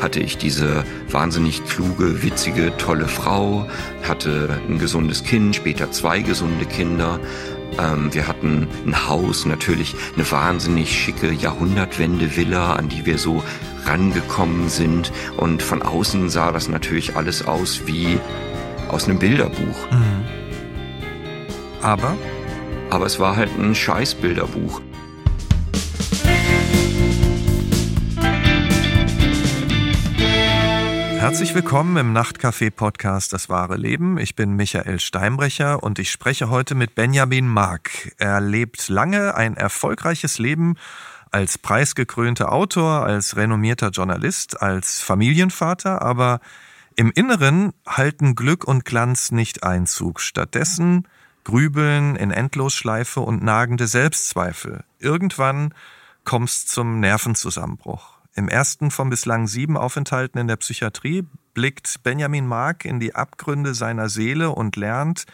hatte ich diese wahnsinnig kluge, witzige, tolle Frau, hatte ein gesundes Kind, später zwei gesunde Kinder. Ähm, wir hatten ein Haus, natürlich eine wahnsinnig schicke Jahrhundertwende-Villa, an die wir so rangekommen sind. Und von außen sah das natürlich alles aus wie aus einem Bilderbuch. Mhm. Aber? Aber es war halt ein Scheißbilderbuch. Herzlich willkommen im Nachtcafé-Podcast Das wahre Leben. Ich bin Michael Steinbrecher und ich spreche heute mit Benjamin Mark. Er lebt lange ein erfolgreiches Leben als preisgekrönter Autor, als renommierter Journalist, als Familienvater, aber im Inneren halten Glück und Glanz nicht Einzug. Stattdessen Grübeln in Endlosschleife und nagende Selbstzweifel. Irgendwann kommt's zum Nervenzusammenbruch. Im ersten von bislang sieben Aufenthalten in der Psychiatrie blickt Benjamin Mark in die Abgründe seiner Seele und lernt,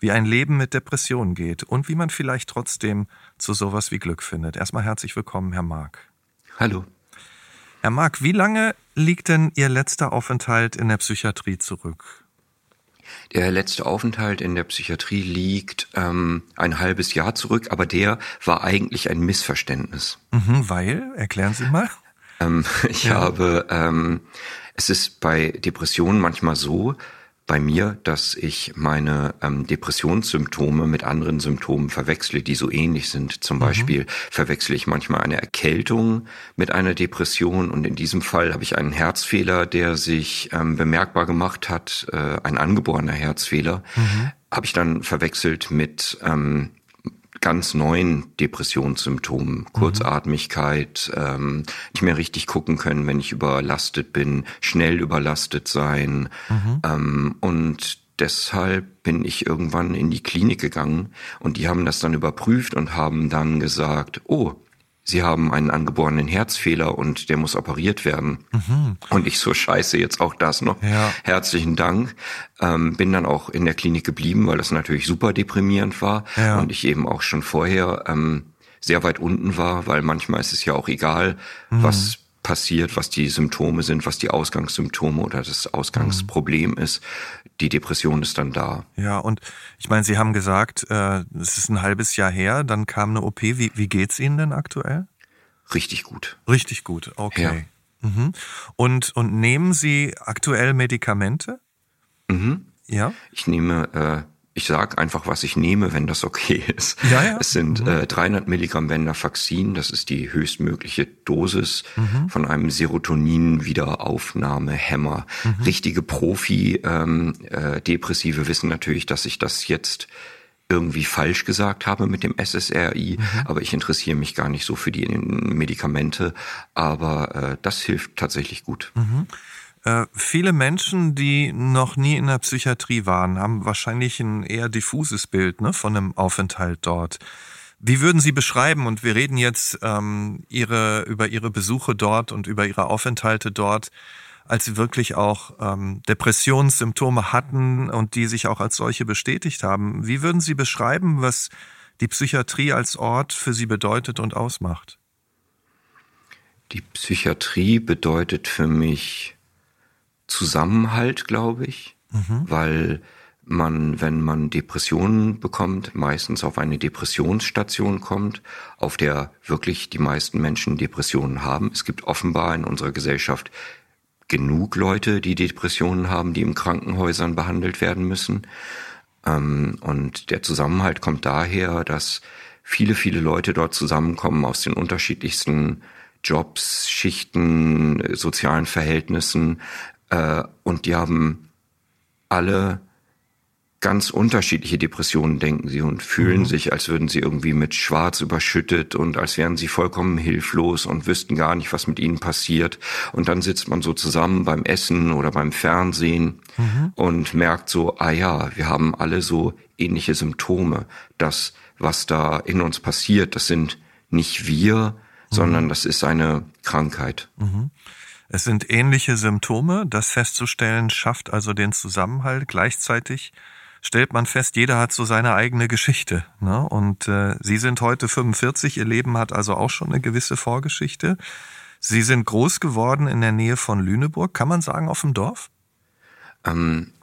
wie ein Leben mit Depressionen geht und wie man vielleicht trotzdem zu sowas wie Glück findet. Erstmal herzlich willkommen, Herr Mark. Hallo. Herr Mark, wie lange liegt denn Ihr letzter Aufenthalt in der Psychiatrie zurück? Der letzte Aufenthalt in der Psychiatrie liegt ähm, ein halbes Jahr zurück, aber der war eigentlich ein Missverständnis. Mhm, weil? Erklären Sie mal. Ähm, ich ja. habe, ähm, es ist bei Depressionen manchmal so, bei mir, dass ich meine ähm, Depressionssymptome mit anderen Symptomen verwechsle, die so ähnlich sind. Zum mhm. Beispiel verwechsle ich manchmal eine Erkältung mit einer Depression und in diesem Fall habe ich einen Herzfehler, der sich ähm, bemerkbar gemacht hat, äh, ein angeborener Herzfehler, mhm. habe ich dann verwechselt mit ähm, ganz neuen Depressionssymptomen, mhm. Kurzatmigkeit, ähm, nicht mehr richtig gucken können, wenn ich überlastet bin, schnell überlastet sein mhm. ähm, und deshalb bin ich irgendwann in die Klinik gegangen und die haben das dann überprüft und haben dann gesagt, oh, Sie haben einen angeborenen Herzfehler und der muss operiert werden. Mhm. Und ich so scheiße jetzt auch das noch. Ja. Herzlichen Dank. Ähm, bin dann auch in der Klinik geblieben, weil das natürlich super deprimierend war ja. und ich eben auch schon vorher ähm, sehr weit unten war, weil manchmal ist es ja auch egal, mhm. was passiert, was die Symptome sind, was die Ausgangssymptome oder das Ausgangsproblem mhm. ist. Die Depression ist dann da. Ja, und ich meine, Sie haben gesagt, äh, es ist ein halbes Jahr her, dann kam eine OP. Wie, wie geht's Ihnen denn aktuell? Richtig gut. Richtig gut, okay. Ja. Mhm. Und, und nehmen Sie aktuell Medikamente? Mhm. Ja. Ich nehme äh, ich sag einfach, was ich nehme, wenn das okay ist. Ja, ja. Es sind mhm. äh, 300 Milligramm Venlafaxin, das ist die höchstmögliche Dosis mhm. von einem Serotonin-Wiederaufnahmehämmer. Mhm. Richtige Profi-Depressive ähm, äh, wissen natürlich, dass ich das jetzt irgendwie falsch gesagt habe mit dem SSRI, mhm. aber ich interessiere mich gar nicht so für die Medikamente, aber äh, das hilft tatsächlich gut. Äh, viele Menschen, die noch nie in der Psychiatrie waren, haben wahrscheinlich ein eher diffuses Bild ne, von einem Aufenthalt dort. Wie würden Sie beschreiben, und wir reden jetzt ähm, ihre, über Ihre Besuche dort und über Ihre Aufenthalte dort, als Sie wirklich auch ähm, Depressionssymptome hatten und die sich auch als solche bestätigt haben. Wie würden Sie beschreiben, was die Psychiatrie als Ort für Sie bedeutet und ausmacht? Die Psychiatrie bedeutet für mich Zusammenhalt, glaube ich, mhm. weil man, wenn man Depressionen bekommt, meistens auf eine Depressionsstation kommt, auf der wirklich die meisten Menschen Depressionen haben. Es gibt offenbar in unserer Gesellschaft genug Leute, die Depressionen haben, die in Krankenhäusern behandelt werden müssen. Ähm, und der Zusammenhalt kommt daher, dass viele, viele Leute dort zusammenkommen aus den unterschiedlichsten Jobs, Schichten, sozialen Verhältnissen, äh, und die haben alle ganz unterschiedliche Depressionen, denken sie, und fühlen mhm. sich, als würden sie irgendwie mit Schwarz überschüttet und als wären sie vollkommen hilflos und wüssten gar nicht, was mit ihnen passiert. Und dann sitzt man so zusammen beim Essen oder beim Fernsehen mhm. und merkt so, ah ja, wir haben alle so ähnliche Symptome. Das, was da in uns passiert, das sind nicht wir, mhm. sondern das ist eine Krankheit. Es sind ähnliche Symptome. Das festzustellen schafft also den Zusammenhalt. Gleichzeitig stellt man fest, jeder hat so seine eigene Geschichte. Ne? Und äh, Sie sind heute 45, Ihr Leben hat also auch schon eine gewisse Vorgeschichte. Sie sind groß geworden in der Nähe von Lüneburg, kann man sagen, auf dem Dorf? Ähm,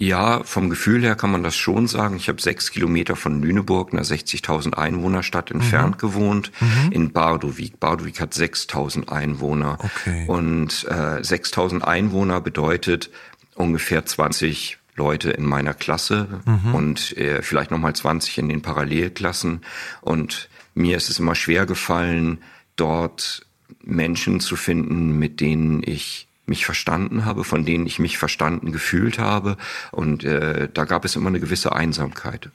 ja, vom Gefühl her kann man das schon sagen. Ich habe sechs Kilometer von Lüneburg, einer 60.000 Einwohnerstadt, entfernt mhm. gewohnt, mhm. in Bardowik. Bardowik hat 6.000 Einwohner. Okay. Und äh, 6.000 Einwohner bedeutet ungefähr 20 Leute in meiner Klasse mhm. und äh, vielleicht nochmal 20 in den Parallelklassen. Und mir ist es immer schwer gefallen, dort Menschen zu finden, mit denen ich mich verstanden habe, von denen ich mich verstanden gefühlt habe. Und äh, da gab es immer eine gewisse Einsamkeit.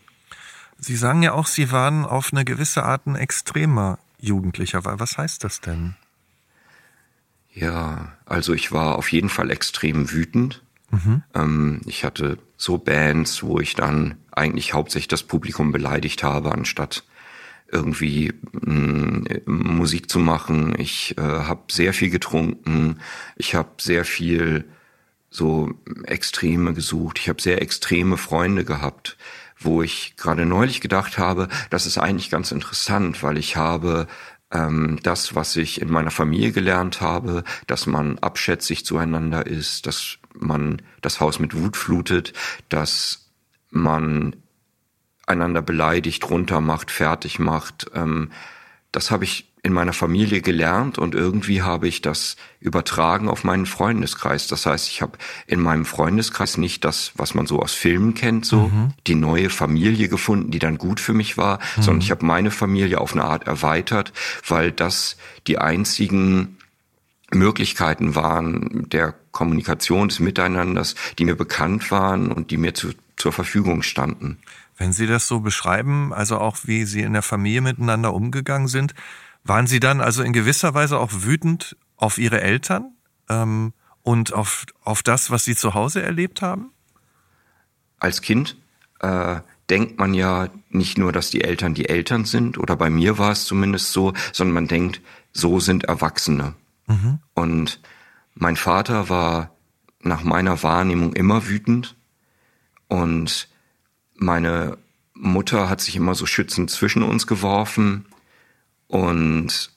Sie sagen ja auch, Sie waren auf eine gewisse Art ein extremer Jugendlicher. Was heißt das denn? Ja, also ich war auf jeden Fall extrem wütend. Mhm. Ähm, ich hatte so Bands, wo ich dann eigentlich hauptsächlich das Publikum beleidigt habe, anstatt irgendwie mh, mm, Musik zu machen. Ich äh, habe sehr viel getrunken. Ich habe sehr viel so Extreme gesucht. Ich habe sehr extreme Freunde gehabt, wo ich gerade neulich gedacht habe, das ist eigentlich ganz interessant, weil ich habe ähm, das, was ich in meiner Familie gelernt habe, dass man abschätzig zueinander ist, dass man das Haus mit Wut flutet, dass man einander beleidigt, runtermacht, fertig macht. Ähm, das habe ich in meiner Familie gelernt und irgendwie habe ich das übertragen auf meinen Freundeskreis. Das heißt, ich habe in meinem Freundeskreis nicht das, was man so aus Filmen kennt, so mhm. die neue Familie gefunden, die dann gut für mich war, mhm. sondern ich habe meine Familie auf eine Art erweitert, weil das die einzigen Möglichkeiten waren der Kommunikation, des Miteinanders, die mir bekannt waren und die mir zu, zur Verfügung standen. Wenn Sie das so beschreiben, also auch wie Sie in der Familie miteinander umgegangen sind, waren Sie dann also in gewisser Weise auch wütend auf Ihre Eltern ähm, und auf, auf das, was Sie zu Hause erlebt haben? Als Kind äh, denkt man ja nicht nur, dass die Eltern die Eltern sind, oder bei mir war es zumindest so, sondern man denkt, so sind Erwachsene. Mhm. Und mein Vater war nach meiner Wahrnehmung immer wütend und meine Mutter hat sich immer so schützend zwischen uns geworfen und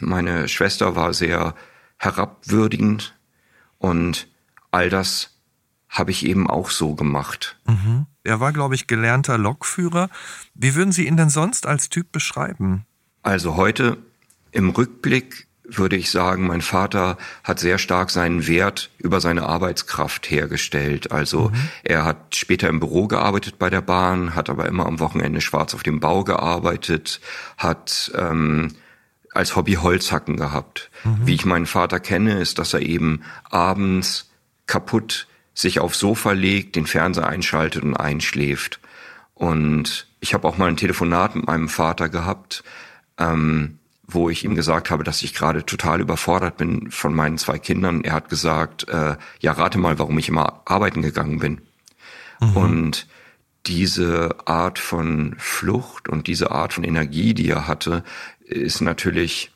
meine Schwester war sehr herabwürdigend und all das habe ich eben auch so gemacht. Mhm. Er war, glaube ich, gelernter Lokführer. Wie würden Sie ihn denn sonst als Typ beschreiben? Also heute im Rückblick würde ich sagen, mein Vater hat sehr stark seinen Wert über seine Arbeitskraft hergestellt. Also mhm. er hat später im Büro gearbeitet bei der Bahn, hat aber immer am Wochenende schwarz auf dem Bau gearbeitet, hat ähm, als Hobby Holzhacken gehabt. Mhm. Wie ich meinen Vater kenne, ist, dass er eben abends kaputt sich aufs Sofa legt, den Fernseher einschaltet und einschläft. Und ich habe auch mal ein Telefonat mit meinem Vater gehabt. Ähm, wo ich ihm gesagt habe, dass ich gerade total überfordert bin von meinen zwei Kindern. Er hat gesagt, äh, ja, rate mal, warum ich immer arbeiten gegangen bin. Mhm. Und diese Art von Flucht und diese Art von Energie, die er hatte, ist natürlich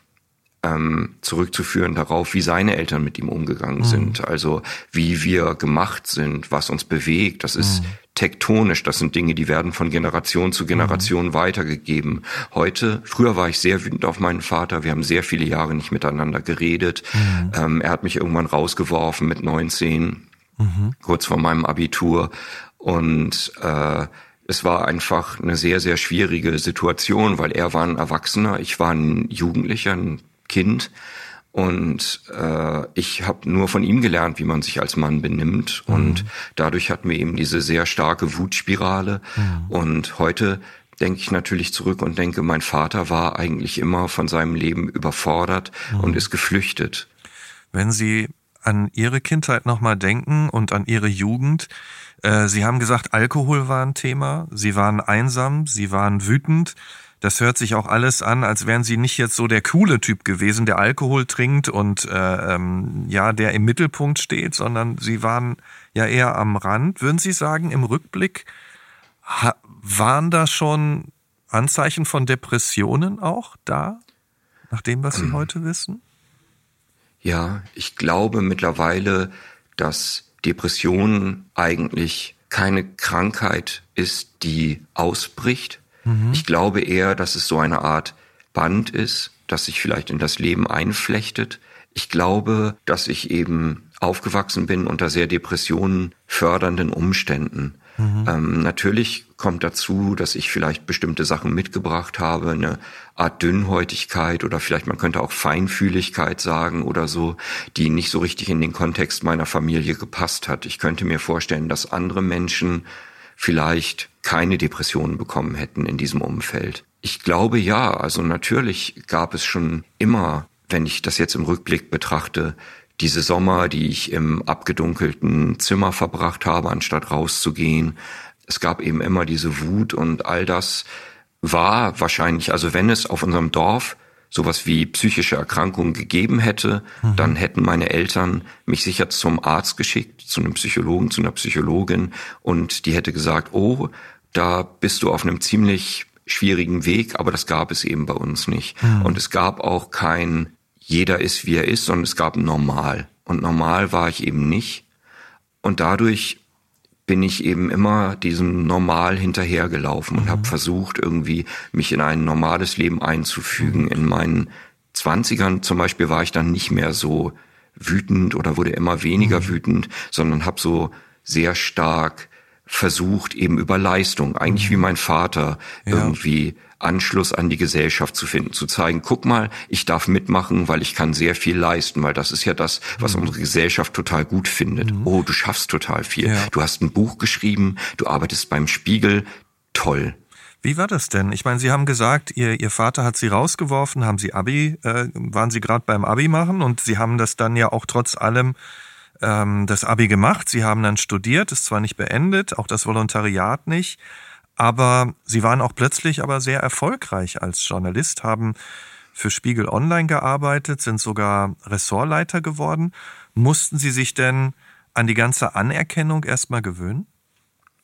ähm, zurückzuführen darauf, wie seine Eltern mit ihm umgegangen mhm. sind. Also wie wir gemacht sind, was uns bewegt. Das ist mhm tektonisch. Das sind Dinge, die werden von Generation zu Generation mhm. weitergegeben. Heute, früher war ich sehr wütend auf meinen Vater. Wir haben sehr viele Jahre nicht miteinander geredet. Mhm. Ähm, er hat mich irgendwann rausgeworfen mit 19, mhm. kurz vor meinem Abitur. Und äh, es war einfach eine sehr, sehr schwierige Situation, weil er war ein Erwachsener, ich war ein Jugendlicher, ein Kind. Und äh, ich habe nur von ihm gelernt, wie man sich als Mann benimmt. Mhm. Und dadurch hatten wir eben diese sehr starke Wutspirale. Mhm. Und heute denke ich natürlich zurück und denke, mein Vater war eigentlich immer von seinem Leben überfordert mhm. und ist geflüchtet. Wenn Sie an Ihre Kindheit nochmal denken und an Ihre Jugend, äh, Sie haben gesagt, Alkohol war ein Thema, Sie waren einsam, Sie waren wütend. Das hört sich auch alles an, als wären sie nicht jetzt so der coole Typ gewesen, der Alkohol trinkt und äh, ähm, ja, der im Mittelpunkt steht, sondern sie waren ja eher am Rand. Würden Sie sagen, im Rückblick waren da schon Anzeichen von Depressionen auch da, nach dem, was Sie ähm, heute wissen? Ja, ich glaube mittlerweile, dass Depression eigentlich keine Krankheit ist, die ausbricht, Mhm. Ich glaube eher, dass es so eine Art Band ist, das sich vielleicht in das Leben einflechtet. Ich glaube, dass ich eben aufgewachsen bin unter sehr Depressionen fördernden Umständen. Mhm. Ähm, natürlich kommt dazu, dass ich vielleicht bestimmte Sachen mitgebracht habe, eine Art Dünnhäutigkeit oder vielleicht man könnte auch Feinfühligkeit sagen oder so, die nicht so richtig in den Kontext meiner Familie gepasst hat. Ich könnte mir vorstellen, dass andere Menschen vielleicht keine Depressionen bekommen hätten in diesem Umfeld. Ich glaube ja, also natürlich gab es schon immer, wenn ich das jetzt im Rückblick betrachte, diese Sommer, die ich im abgedunkelten Zimmer verbracht habe, anstatt rauszugehen. Es gab eben immer diese Wut und all das war wahrscheinlich, also wenn es auf unserem Dorf sowas wie psychische Erkrankungen gegeben hätte, mhm. dann hätten meine Eltern mich sicher zum Arzt geschickt, zu einem Psychologen, zu einer Psychologin und die hätte gesagt, oh, da bist du auf einem ziemlich schwierigen Weg, aber das gab es eben bei uns nicht. Mhm. Und es gab auch kein jeder ist, wie er ist, sondern es gab normal. Und normal war ich eben nicht. Und dadurch bin ich eben immer diesem Normal hinterhergelaufen und mhm. habe versucht, irgendwie mich in ein normales Leben einzufügen. Mhm. In meinen Zwanzigern zum Beispiel war ich dann nicht mehr so wütend oder wurde immer weniger mhm. wütend, sondern habe so sehr stark versucht, eben über Leistung, eigentlich wie mhm. mein Vater, ja. irgendwie Anschluss an die Gesellschaft zu finden, zu zeigen, guck mal, ich darf mitmachen, weil ich kann sehr viel leisten, weil das ist ja das, was mhm. unsere Gesellschaft total gut findet. Mhm. Oh, du schaffst total viel. Ja. Du hast ein Buch geschrieben, du arbeitest beim Spiegel, toll. Wie war das denn? Ich meine, Sie haben gesagt, Ihr, Ihr Vater hat Sie rausgeworfen, haben Sie Abi, äh, waren Sie gerade beim Abi machen und Sie haben das dann ja auch trotz allem ähm, das Abi gemacht. Sie haben dann studiert, ist zwar nicht beendet, auch das Volontariat nicht. Aber sie waren auch plötzlich aber sehr erfolgreich als Journalist, haben für Spiegel Online gearbeitet, sind sogar Ressortleiter geworden. Mussten Sie sich denn an die ganze Anerkennung erstmal gewöhnen?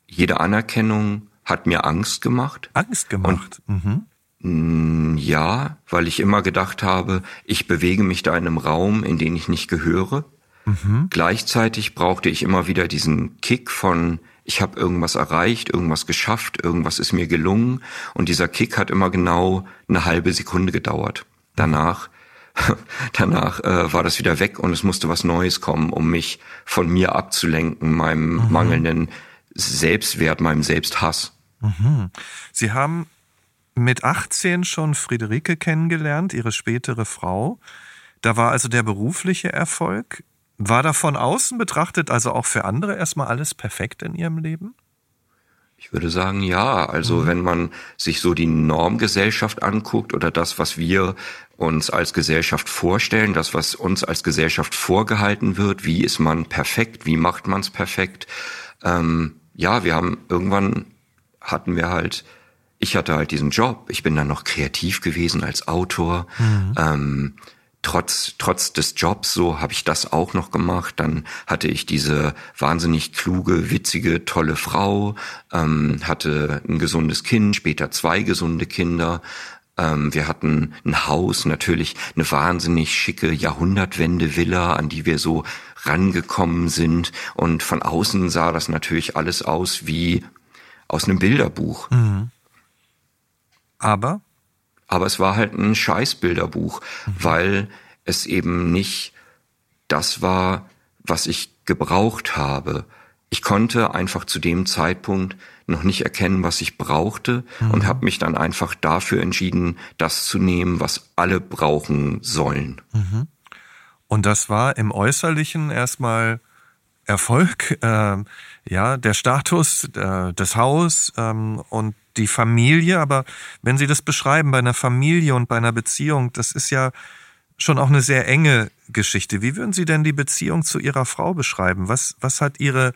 Jede Anerkennung hat mir Angst gemacht. Angst gemacht? Und, mhm. Ja, weil ich immer gedacht habe, ich bewege mich da in einem Raum, in den ich nicht gehöre. Mhm. Gleichzeitig brauchte ich immer wieder diesen Kick von, ich habe irgendwas erreicht, irgendwas geschafft, irgendwas ist mir gelungen und dieser Kick hat immer genau eine halbe Sekunde gedauert. Danach danach äh, war das wieder weg und es musste was Neues kommen, um mich von mir abzulenken, meinem mhm. mangelnden Selbstwert, meinem Selbsthass. Mhm. Sie haben mit 18 schon Friederike kennengelernt, ihre spätere Frau. Da war also der berufliche Erfolg. War da von außen betrachtet, also auch für andere erstmal alles perfekt in ihrem Leben? Ich würde sagen, ja. Also mhm. wenn man sich so die Normgesellschaft anguckt oder das, was wir uns als Gesellschaft vorstellen, das, was uns als Gesellschaft vorgehalten wird, wie ist man perfekt, wie macht man es perfekt. Ähm, ja, wir haben irgendwann hatten wir halt, ich hatte halt diesen Job. Ich bin dann noch kreativ gewesen als Autor. Mhm. Ähm, trotz, trotz des Jobs so habe ich das auch noch gemacht. Dann hatte ich diese wahnsinnig kluge, witzige, tolle Frau, ähm, hatte ein gesundes Kind, später zwei gesunde Kinder. Ähm, wir hatten ein Haus, natürlich eine wahnsinnig schicke Jahrhundertwende-Villa, an die wir so rangekommen sind. Und von außen sah das natürlich alles aus wie aus einem Bilderbuch. Mhm. Aber aber es war halt ein Scheißbilderbuch, mhm. weil es eben nicht das war, was ich gebraucht habe. Ich konnte einfach zu dem Zeitpunkt noch nicht erkennen, was ich brauchte mhm. und habe mich dann einfach dafür entschieden, das zu nehmen, was alle brauchen sollen. Mhm. Und das war im Äußerlichen erstmal Erfolg, äh, ja, der Status, äh, das Haus ähm, und die Familie, aber wenn Sie das beschreiben bei einer Familie und bei einer Beziehung, das ist ja schon auch eine sehr enge Geschichte. Wie würden Sie denn die Beziehung zu Ihrer Frau beschreiben? Was, was hat Ihre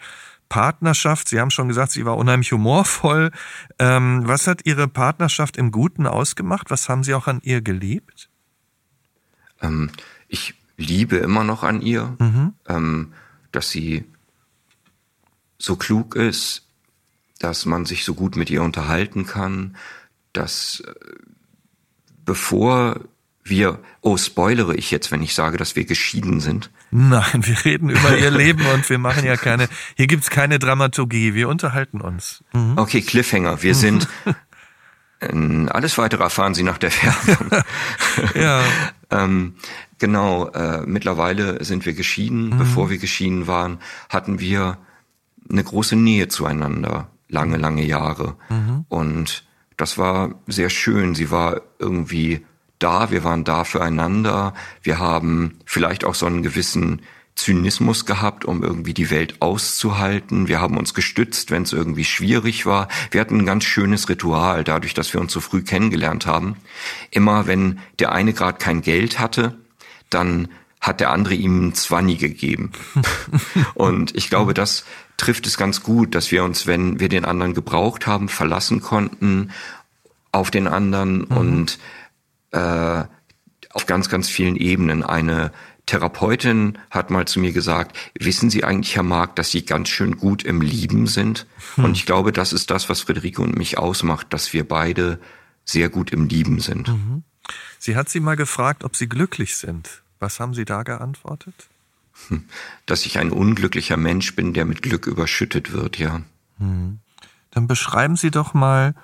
Partnerschaft, Sie haben schon gesagt, sie war unheimlich humorvoll. Ähm, was hat Ihre Partnerschaft im Guten ausgemacht? Was haben Sie auch an ihr geliebt? Ähm, ich liebe immer noch an ihr, mhm. ähm, dass sie so klug ist, dass man sich so gut mit ihr unterhalten kann, dass äh, bevor wir, oh, spoilere ich jetzt, wenn ich sage, dass wir geschieden sind? Nein, wir reden über ihr Leben und wir machen ja keine, hier gibt's keine Dramaturgie, wir unterhalten uns. Mhm. Okay, Cliffhanger, wir sind, alles weitere erfahren Sie nach der Werbung. ja. Ähm, genau, äh, mittlerweile sind wir geschieden. Mhm. Bevor wir geschieden waren, hatten wir eine große Nähe zueinander, lange, lange Jahre. Mhm. Und das war sehr schön. Sie war irgendwie da, wir waren da füreinander. Wir haben vielleicht auch so einen gewissen Zynismus gehabt, um irgendwie die Welt auszuhalten. Wir haben uns gestützt, wenn es irgendwie schwierig war. Wir hatten ein ganz schönes Ritual, dadurch, dass wir uns so früh kennengelernt haben. Immer wenn der eine gerade kein Geld hatte, dann hat der andere ihm ein Zwanni gegeben. und ich glaube, das trifft es ganz gut, dass wir uns, wenn wir den anderen gebraucht haben, verlassen konnten auf den anderen mhm. und äh, auf ganz, ganz vielen Ebenen eine Therapeutin hat mal zu mir gesagt, wissen Sie eigentlich, Herr Mark, dass Sie ganz schön gut im Lieben sind? Hm. Und ich glaube, das ist das, was Friederike und mich ausmacht, dass wir beide sehr gut im Lieben sind. Mhm. Sie hat Sie mal gefragt, ob Sie glücklich sind. Was haben Sie da geantwortet? Hm. Dass ich ein unglücklicher Mensch bin, der mit Glück überschüttet wird, ja. Mhm. Dann beschreiben Sie doch mal,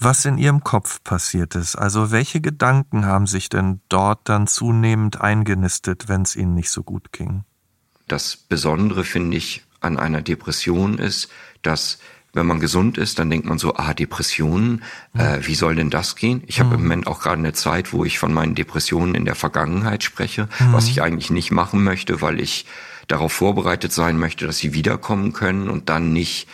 was in ihrem Kopf passiert ist. Also welche Gedanken haben sich denn dort dann zunehmend eingenistet, wenn es ihnen nicht so gut ging? Das Besondere finde ich an einer Depression ist, dass wenn man gesund ist, dann denkt man so, ah, Depressionen, äh, wie soll denn das gehen? Ich habe mhm. im Moment auch gerade eine Zeit, wo ich von meinen Depressionen in der Vergangenheit spreche, mhm. was ich eigentlich nicht machen möchte, weil ich darauf vorbereitet sein möchte, dass sie wiederkommen können und dann nicht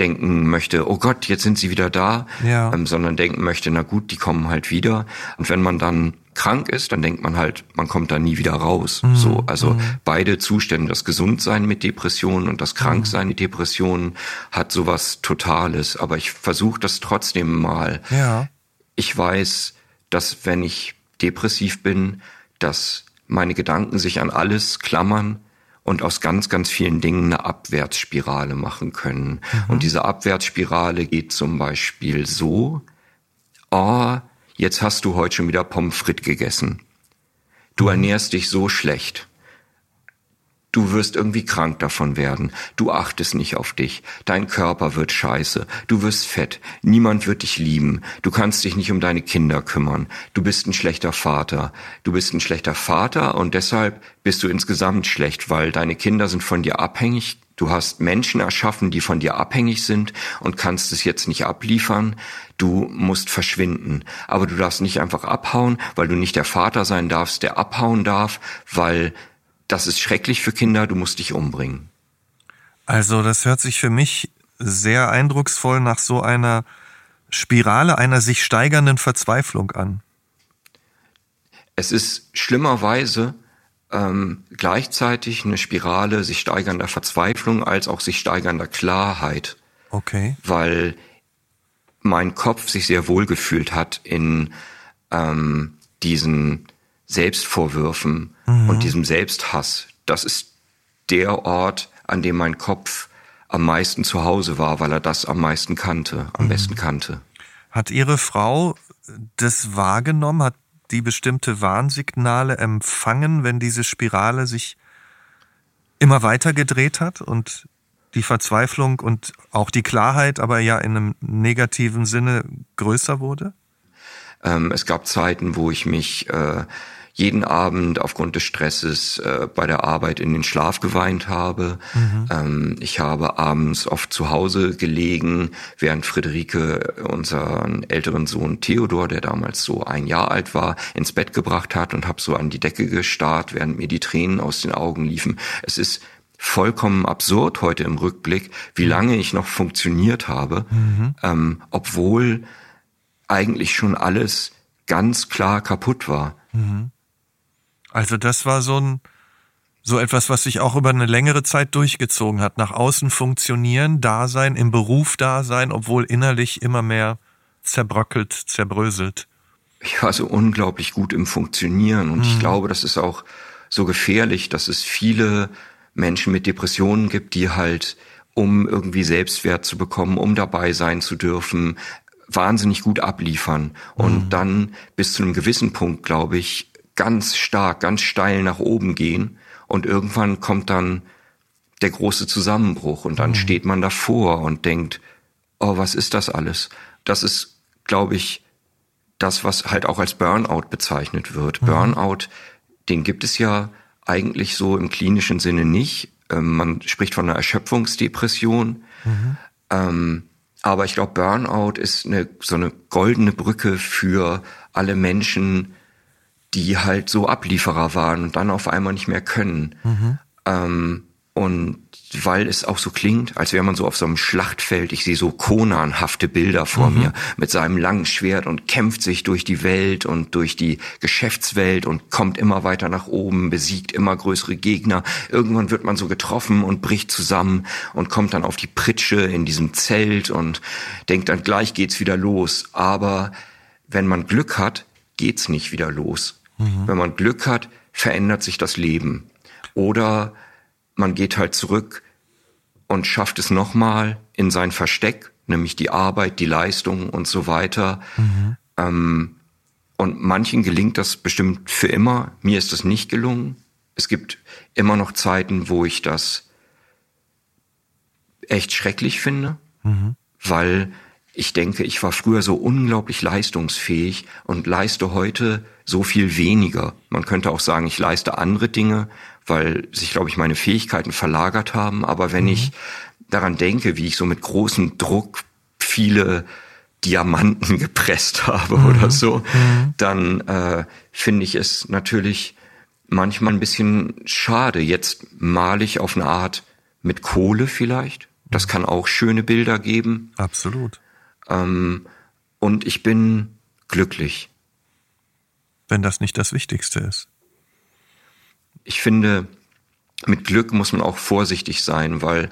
denken möchte, oh Gott, jetzt sind sie wieder da, ja. ähm, sondern denken möchte, na gut, die kommen halt wieder. Und wenn man dann krank ist, dann denkt man halt, man kommt da nie wieder raus. Mhm. So, also mhm. beide Zustände, das Gesundsein mit Depressionen und das Kranksein mit Depressionen hat sowas Totales. Aber ich versuche das trotzdem mal. Ja. Ich weiß, dass wenn ich depressiv bin, dass meine Gedanken sich an alles klammern, und aus ganz, ganz vielen Dingen eine Abwärtsspirale machen können. Mhm. Und diese Abwärtsspirale geht zum Beispiel so, oh, jetzt hast du heute schon wieder Pommes frites gegessen. Du mhm. ernährst dich so schlecht. Du wirst irgendwie krank davon werden. Du achtest nicht auf dich. Dein Körper wird scheiße. Du wirst fett. Niemand wird dich lieben. Du kannst dich nicht um deine Kinder kümmern. Du bist ein schlechter Vater. Du bist ein schlechter Vater und deshalb bist du insgesamt schlecht, weil deine Kinder sind von dir abhängig. Du hast Menschen erschaffen, die von dir abhängig sind und kannst es jetzt nicht abliefern. Du musst verschwinden. Aber du darfst nicht einfach abhauen, weil du nicht der Vater sein darfst, der abhauen darf, weil das ist schrecklich für Kinder, du musst dich umbringen. Also das hört sich für mich sehr eindrucksvoll nach so einer Spirale einer sich steigernden Verzweiflung an. Es ist schlimmerweise ähm, gleichzeitig eine Spirale sich steigernder Verzweiflung als auch sich steigernder Klarheit. Okay. Weil mein Kopf sich sehr wohl gefühlt hat in ähm, diesen Selbstvorwürfen mhm. und diesem Selbsthass. Das ist der Ort, an dem mein Kopf am meisten zu Hause war, weil er das am meisten kannte, am mhm. besten kannte. Hat Ihre Frau das wahrgenommen? Hat die bestimmte Warnsignale empfangen, wenn diese Spirale sich immer weiter gedreht hat und die Verzweiflung und auch die Klarheit aber ja in einem negativen Sinne größer wurde? Ähm, es gab Zeiten, wo ich mich äh, jeden Abend aufgrund des Stresses äh, bei der Arbeit in den Schlaf geweint habe. Mhm. Ähm, ich habe abends oft zu Hause gelegen, während Friederike unseren älteren Sohn Theodor, der damals so ein Jahr alt war, ins Bett gebracht hat und habe so an die Decke gestarrt, während mir die Tränen aus den Augen liefen. Es ist vollkommen absurd heute im Rückblick, wie mhm. lange ich noch funktioniert habe, mhm. ähm, obwohl eigentlich schon alles ganz klar kaputt war. Mhm. Also das war so ein, so etwas, was sich auch über eine längere Zeit durchgezogen hat. Nach außen funktionieren, da sein, im Beruf da sein, obwohl innerlich immer mehr zerbröckelt, zerbröselt. Ich war so unglaublich gut im Funktionieren und mhm. ich glaube, das ist auch so gefährlich, dass es viele Menschen mit Depressionen gibt, die halt, um irgendwie Selbstwert zu bekommen, um dabei sein zu dürfen, wahnsinnig gut abliefern und mhm. dann bis zu einem gewissen Punkt, glaube ich, ganz stark, ganz steil nach oben gehen und irgendwann kommt dann der große Zusammenbruch und dann mhm. steht man davor und denkt, oh, was ist das alles? Das ist, glaube ich, das, was halt auch als Burnout bezeichnet wird. Mhm. Burnout, den gibt es ja eigentlich so im klinischen Sinne nicht. Ähm, man spricht von einer Erschöpfungsdepression. Mhm. Ähm, aber ich glaube, Burnout ist eine, so eine goldene Brücke für alle Menschen, die halt so Ablieferer waren und dann auf einmal nicht mehr können. Mhm. Ähm, und weil es auch so klingt, als wäre man so auf so einem Schlachtfeld. Ich sehe so Konanhafte Bilder vor mhm. mir mit seinem langen Schwert und kämpft sich durch die Welt und durch die Geschäftswelt und kommt immer weiter nach oben, besiegt immer größere Gegner. Irgendwann wird man so getroffen und bricht zusammen und kommt dann auf die Pritsche in diesem Zelt und denkt dann gleich geht's wieder los. Aber wenn man Glück hat, geht's nicht wieder los. Mhm. Wenn man Glück hat, verändert sich das Leben. Oder man geht halt zurück und schafft es nochmal in sein Versteck, nämlich die Arbeit, die Leistung und so weiter. Mhm. Ähm, und manchen gelingt das bestimmt für immer. Mir ist das nicht gelungen. Es gibt immer noch Zeiten, wo ich das echt schrecklich finde, mhm. weil ich denke, ich war früher so unglaublich leistungsfähig und leiste heute so viel weniger. Man könnte auch sagen, ich leiste andere Dinge, weil sich, glaube ich, meine Fähigkeiten verlagert haben. Aber wenn mhm. ich daran denke, wie ich so mit großem Druck viele Diamanten gepresst habe mhm. oder so, mhm. dann äh, finde ich es natürlich manchmal ein bisschen schade. Jetzt male ich auf eine Art mit Kohle vielleicht. Das kann auch schöne Bilder geben. Absolut. Ähm, und ich bin glücklich. Wenn das nicht das Wichtigste ist. Ich finde, mit Glück muss man auch vorsichtig sein, weil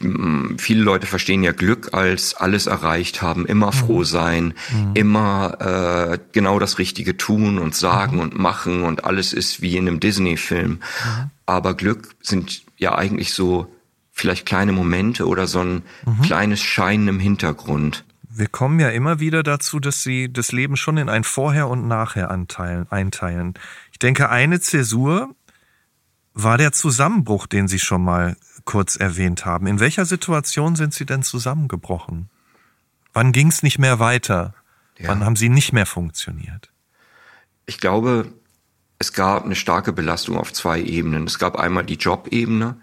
mm, viele Leute verstehen ja Glück als alles erreicht haben, immer froh mhm. sein, mhm. immer äh, genau das Richtige tun und sagen mhm. und machen und alles ist wie in einem Disney-Film. Mhm. Aber Glück sind ja eigentlich so vielleicht kleine Momente oder so ein mhm. kleines Scheinen im Hintergrund. Wir kommen ja immer wieder dazu, dass Sie das Leben schon in ein Vorher und Nachher anteilen, einteilen. Ich denke, eine Zäsur war der Zusammenbruch, den Sie schon mal kurz erwähnt haben. In welcher Situation sind Sie denn zusammengebrochen? Wann ging es nicht mehr weiter? Ja. Wann haben Sie nicht mehr funktioniert? Ich glaube, es gab eine starke Belastung auf zwei Ebenen. Es gab einmal die Jobebene.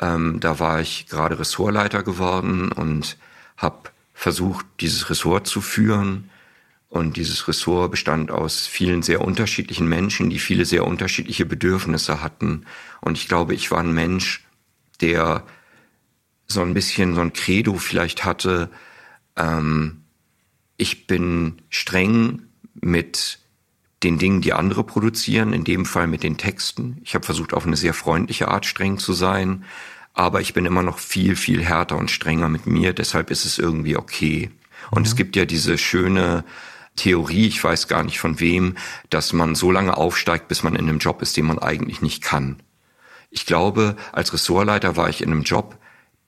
Ähm, da war ich gerade Ressortleiter geworden und habe versucht, dieses Ressort zu führen. Und dieses Ressort bestand aus vielen sehr unterschiedlichen Menschen, die viele sehr unterschiedliche Bedürfnisse hatten. Und ich glaube, ich war ein Mensch, der so ein bisschen so ein Credo vielleicht hatte. Ähm, ich bin streng mit den Dingen, die andere produzieren, in dem Fall mit den Texten. Ich habe versucht, auf eine sehr freundliche Art streng zu sein aber ich bin immer noch viel, viel härter und strenger mit mir, deshalb ist es irgendwie okay. Und mhm. es gibt ja diese schöne Theorie, ich weiß gar nicht von wem, dass man so lange aufsteigt, bis man in einem Job ist, den man eigentlich nicht kann. Ich glaube, als Ressortleiter war ich in einem Job,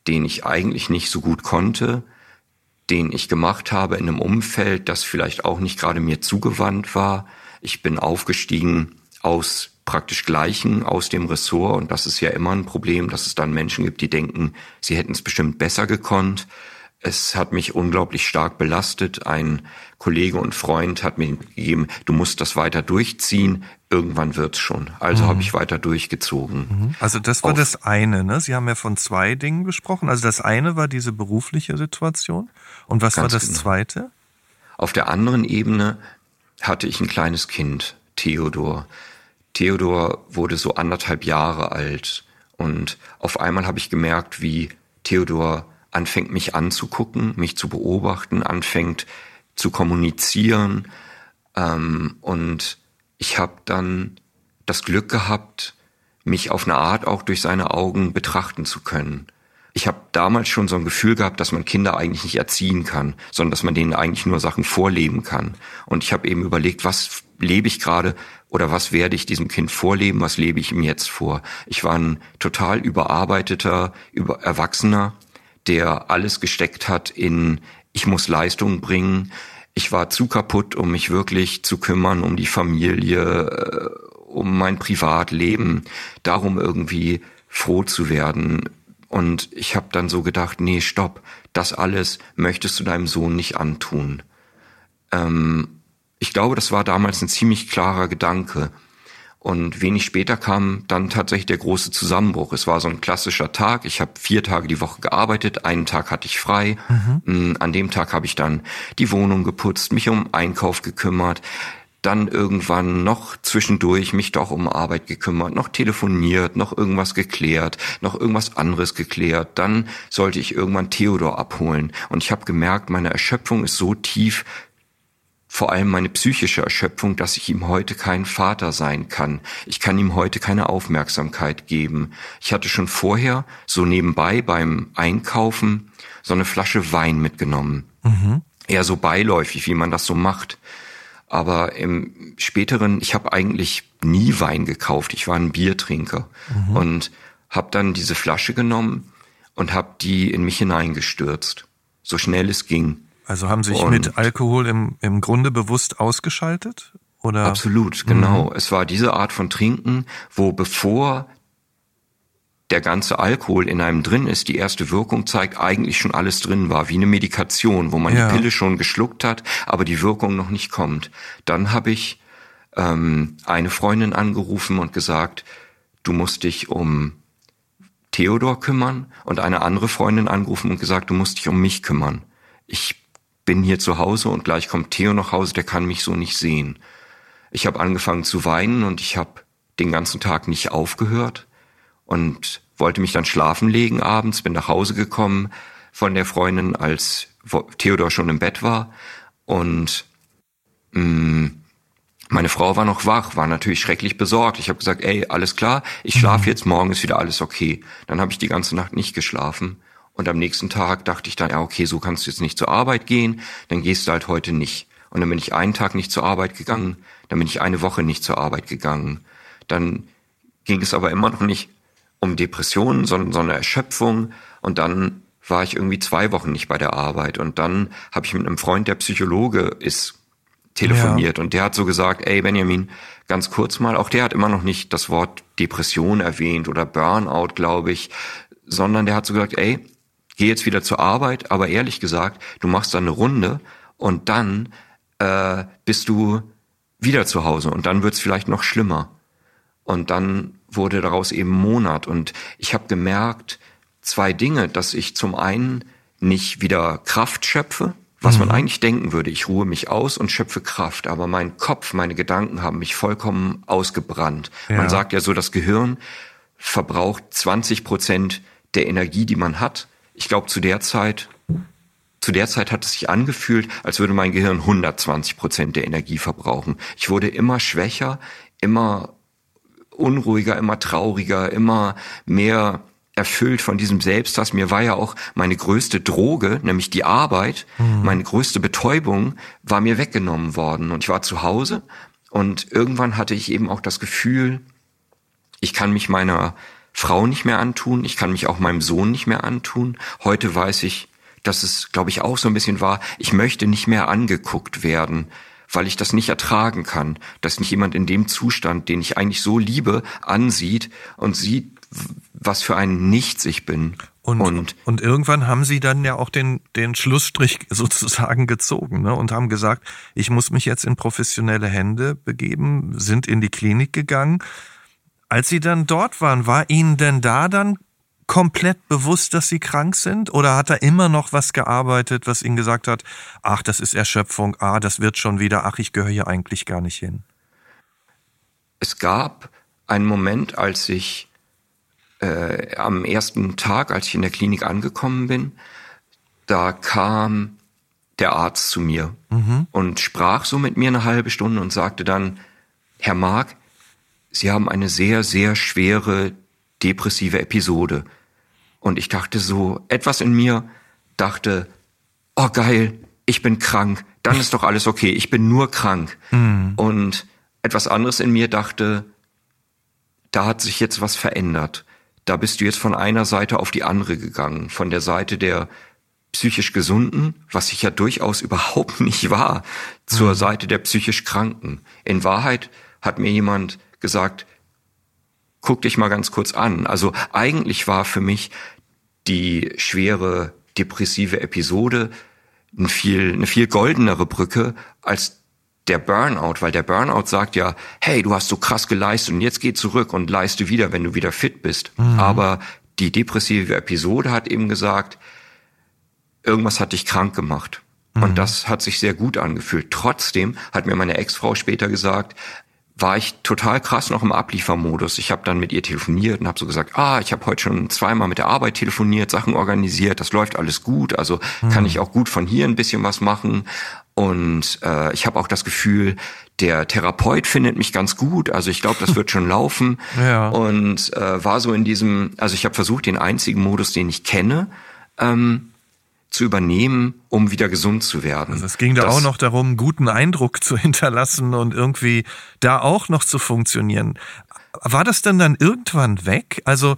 den ich eigentlich nicht so gut konnte, den ich gemacht habe in einem Umfeld, das vielleicht auch nicht gerade mir zugewandt war. Ich bin aufgestiegen aus praktisch Gleichen aus dem Ressort. Und das ist ja immer ein Problem, dass es dann Menschen gibt, die denken, sie hätten es bestimmt besser gekonnt. Es hat mich unglaublich stark belastet. Ein Kollege und Freund hat mir gegeben, du musst das weiter durchziehen. Irgendwann wird's schon. Also mhm. habe ich weiter durchgezogen. Mhm. Also das war Auf, das eine, ne? Sie haben ja von zwei Dingen gesprochen. Also das eine war diese berufliche Situation. Und was war das genau. zweite? Auf der anderen Ebene hatte ich ein kleines Kind, Theodor. Theodor wurde so anderthalb Jahre alt und auf einmal habe ich gemerkt, wie Theodor anfängt mich anzugucken, mich zu beobachten, anfängt zu kommunizieren ähm, und ich habe dann das Glück gehabt, mich auf eine Art auch durch seine Augen betrachten zu können. Ich habe damals schon so ein Gefühl gehabt, dass man Kinder eigentlich nicht erziehen kann, sondern dass man denen eigentlich nur Sachen vorleben kann. Und ich habe eben überlegt, was lebe ich gerade oder was werde ich diesem Kind vorleben, was lebe ich ihm jetzt vor. Ich war ein total überarbeiteter, über Erwachsener, der alles gesteckt hat in, ich muss Leistung bringen. Ich war zu kaputt, um mich wirklich zu kümmern, um die Familie, äh, um mein Privatleben, darum irgendwie froh zu werden. Und ich habe dann so gedacht, nee, stopp, das alles möchtest du deinem Sohn nicht antun. Ähm, ich glaube, das war damals ein ziemlich klarer Gedanke. Und wenig später kam dann tatsächlich der große Zusammenbruch. Es war so ein klassischer Tag. Ich habe vier Tage die Woche gearbeitet, einen Tag hatte ich frei. Mhm. An dem Tag habe ich dann die Wohnung geputzt, mich um Einkauf gekümmert, dann irgendwann noch zwischendurch mich doch um Arbeit gekümmert, noch telefoniert, noch irgendwas geklärt, noch irgendwas anderes geklärt. Dann sollte ich irgendwann Theodor abholen. Und ich habe gemerkt, meine Erschöpfung ist so tief, vor allem meine psychische Erschöpfung, dass ich ihm heute kein Vater sein kann. Ich kann ihm heute keine Aufmerksamkeit geben. Ich hatte schon vorher so nebenbei beim Einkaufen so eine Flasche Wein mitgenommen. Mhm. Eher so beiläufig, wie man das so macht. Aber im späteren, ich habe eigentlich nie Wein gekauft. Ich war ein Biertrinker mhm. und habe dann diese Flasche genommen und habe die in mich hineingestürzt, so schnell es ging. Also haben sich und mit Alkohol im, im Grunde bewusst ausgeschaltet? Oder? Absolut, genau. Mhm. Es war diese Art von Trinken, wo bevor der ganze Alkohol in einem drin ist, die erste Wirkung zeigt, eigentlich schon alles drin war, wie eine Medikation, wo man ja. die Pille schon geschluckt hat, aber die Wirkung noch nicht kommt. Dann habe ich ähm, eine Freundin angerufen und gesagt, du musst dich um Theodor kümmern und eine andere Freundin angerufen und gesagt, du musst dich um mich kümmern. Ich bin hier zu Hause und gleich kommt Theo nach Hause, der kann mich so nicht sehen. Ich habe angefangen zu weinen und ich habe den ganzen Tag nicht aufgehört und wollte mich dann schlafen legen abends, bin nach Hause gekommen von der Freundin, als Theodor schon im Bett war und mh, mm, meine Frau war noch wach, war natürlich schrecklich besorgt. Ich habe gesagt, ey, alles klar, ich schlafe mhm. jetzt, morgen ist wieder alles okay. Dann habe ich die ganze Nacht nicht geschlafen und am nächsten Tag dachte ich dann, ja, okay, so kannst du jetzt nicht zur Arbeit gehen, dann gehst du halt heute nicht. Und dann bin ich einen Tag nicht zur Arbeit gegangen, dann bin ich eine Woche nicht zur Arbeit gegangen. Dann ging es aber immer noch nicht um Depressionen, sondern so eine Erschöpfung. Und dann war ich irgendwie zwei Wochen nicht bei der Arbeit. Und dann habe ich mit einem Freund, der Psychologe ist, telefoniert. Ja. Und der hat so gesagt, ey Benjamin, ganz kurz mal, auch der hat immer noch nicht das Wort Depression erwähnt oder Burnout, glaube ich, sondern der hat so gesagt, ey, geh jetzt wieder zur Arbeit, aber ehrlich gesagt, du machst dann eine Runde und dann äh, bist du wieder zu Hause und dann wird's vielleicht noch schlimmer. Und dann wurde daraus eben Monat und ich habe gemerkt, zwei Dinge, dass ich zum einen nicht wieder Kraft schöpfe, was mhm. man eigentlich denken würde, ich ruhe mich aus und schöpfe Kraft, aber mein Kopf, meine Gedanken haben mich vollkommen ausgebrannt. Ja. Man sagt ja so, das Gehirn verbraucht 20 Prozent der Energie, die man hat ich glaube, zu der Zeit, zu der Zeit hat es sich angefühlt, als würde mein Gehirn 120 Prozent der Energie verbrauchen. Ich wurde immer schwächer, immer unruhiger, immer trauriger, immer mehr erfüllt von diesem Selbsthass. Mir war ja auch meine größte Droge, nämlich die Arbeit, mhm. meine größte Betäubung, war mir weggenommen worden. Und ich war zu Hause und irgendwann hatte ich eben auch das Gefühl, ich kann mich meiner Frau nicht mehr antun, ich kann mich auch meinem Sohn nicht mehr antun. Heute weiß ich, dass es, glaube ich, auch so ein bisschen war, ich möchte nicht mehr angeguckt werden, weil ich das nicht ertragen kann, dass nicht jemand in dem Zustand, den ich eigentlich so liebe, ansieht und sieht, was für ein Nichts ich bin. Und, und, und irgendwann haben sie dann ja auch den, den Schlussstrich sozusagen gezogen ne, und haben gesagt, ich muss mich jetzt in professionelle Hände begeben, sind in die Klinik gegangen als Sie dann dort waren, war Ihnen denn da dann komplett bewusst, dass Sie krank sind? Oder hat da immer noch was gearbeitet, was Ihnen gesagt hat, ach, das ist Erschöpfung, ah, das wird schon wieder, ach, ich gehöre hier eigentlich gar nicht hin? Es gab einen Moment, als ich äh, am ersten Tag, als ich in der Klinik angekommen bin, da kam der Arzt zu mir mhm. und sprach so mit mir eine halbe Stunde und sagte dann, Herr Mark, Sie haben eine sehr, sehr schwere depressive Episode. Und ich dachte so, etwas in mir dachte, oh geil, ich bin krank, dann ist doch alles okay, ich bin nur krank. Mhm. Und etwas anderes in mir dachte, da hat sich jetzt was verändert. Da bist du jetzt von einer Seite auf die andere gegangen, von der Seite der psychisch Gesunden, was ich ja durchaus überhaupt nicht war, zur mhm. Seite der psychisch Kranken. In Wahrheit hat mir jemand gesagt, guck dich mal ganz kurz an. Also eigentlich war für mich die schwere depressive Episode ein viel, eine viel goldenere Brücke als der Burnout, weil der Burnout sagt ja, hey, du hast so krass geleistet und jetzt geh zurück und leiste wieder, wenn du wieder fit bist. Mhm. Aber die depressive Episode hat eben gesagt, irgendwas hat dich krank gemacht. Mhm. Und das hat sich sehr gut angefühlt. Trotzdem hat mir meine Ex-Frau später gesagt, war ich total krass noch im Abliefermodus. Ich habe dann mit ihr telefoniert und habe so gesagt, ah, ich habe heute schon zweimal mit der Arbeit telefoniert, Sachen organisiert, das läuft alles gut, also mhm. kann ich auch gut von hier ein bisschen was machen. Und äh, ich habe auch das Gefühl, der Therapeut findet mich ganz gut, also ich glaube, das wird schon laufen. Ja. Und äh, war so in diesem, also ich habe versucht, den einzigen Modus, den ich kenne, ähm, zu übernehmen, um wieder gesund zu werden. Also es ging da das, auch noch darum, guten Eindruck zu hinterlassen und irgendwie da auch noch zu funktionieren. War das denn dann irgendwann weg? Also,